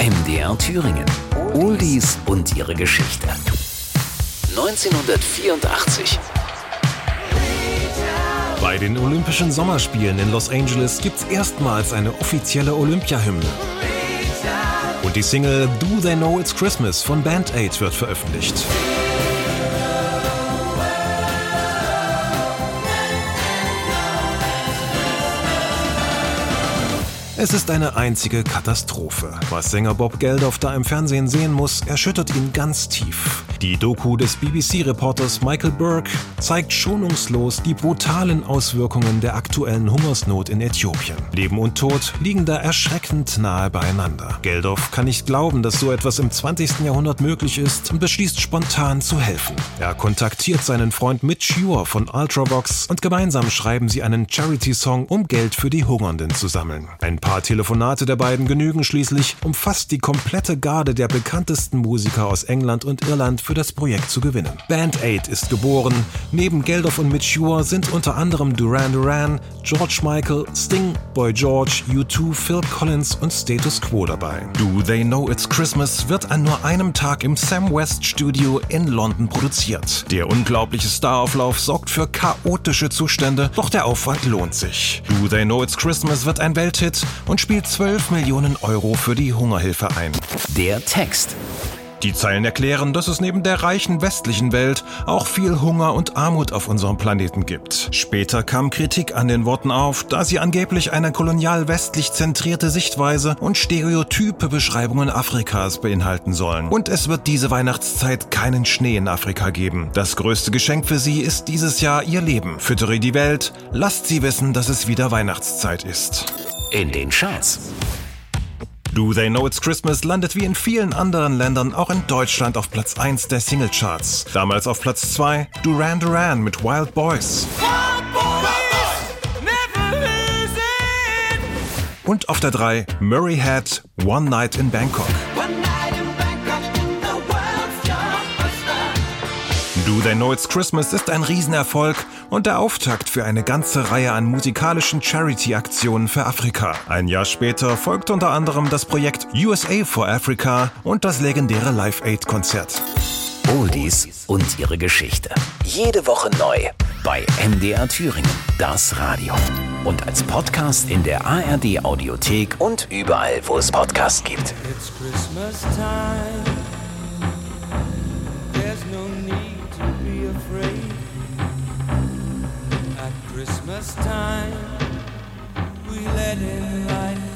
MDR Thüringen. Oldies und ihre Geschichte. 1984. Bei den Olympischen Sommerspielen in Los Angeles gibt's erstmals eine offizielle Olympia-Hymne. Und die Single Do They Know It's Christmas von Band Aid wird veröffentlicht. Es ist eine einzige Katastrophe. Was Sänger Bob Geldof da im Fernsehen sehen muss, erschüttert ihn ganz tief. Die Doku des BBC-Reporters Michael Burke zeigt schonungslos die brutalen Auswirkungen der aktuellen Hungersnot in Äthiopien. Leben und Tod liegen da erschreckend nahe beieinander. Geldof kann nicht glauben, dass so etwas im 20. Jahrhundert möglich ist und beschließt spontan zu helfen. Er kontaktiert seinen Freund Mitch Ure von Ultravox und gemeinsam schreiben sie einen Charity-Song, um Geld für die Hungernden zu sammeln. Ein paar Telefonate der beiden genügen schließlich, um fast die komplette Garde der bekanntesten Musiker aus England und Irland für das Projekt zu gewinnen. Band Aid ist geboren. Neben Geldof und Mitch Ure sind unter anderem Duran Duran, George Michael, Sting, Boy George, U2, Phil Collins und Status Quo dabei. Do They Know It's Christmas wird an nur einem Tag im Sam West Studio in London produziert. Der unglaubliche Starauflauf sorgt für chaotische Zustände, doch der Aufwand lohnt sich. Do They Know It's Christmas wird ein Welthit und spielt 12 Millionen Euro für die Hungerhilfe ein. Der Text. Die Zeilen erklären, dass es neben der reichen westlichen Welt auch viel Hunger und Armut auf unserem Planeten gibt. Später kam Kritik an den Worten auf, da sie angeblich eine kolonial westlich zentrierte Sichtweise und stereotype Beschreibungen Afrikas beinhalten sollen. Und es wird diese Weihnachtszeit keinen Schnee in Afrika geben. Das größte Geschenk für sie ist dieses Jahr ihr Leben. Füttere die Welt, lasst sie wissen, dass es wieder Weihnachtszeit ist. In den Charts. Do They Know It's Christmas landet wie in vielen anderen Ländern auch in Deutschland auf Platz 1 der Singlecharts. Damals auf Platz 2 Duran Duran mit Wild Boys. Und auf der 3 Murray Head One Night in Bangkok. Do They Know It's Christmas ist ein Riesenerfolg und der Auftakt für eine ganze Reihe an musikalischen Charity-Aktionen für Afrika. Ein Jahr später folgt unter anderem das Projekt USA for Africa und das legendäre Live Aid-Konzert. Oldies und ihre Geschichte. Jede Woche neu bei MDR Thüringen, das Radio. Und als Podcast in der ARD Audiothek und überall, wo es Podcasts gibt. It's Christmas time. There's no need to be afraid. Christmas time, we let in light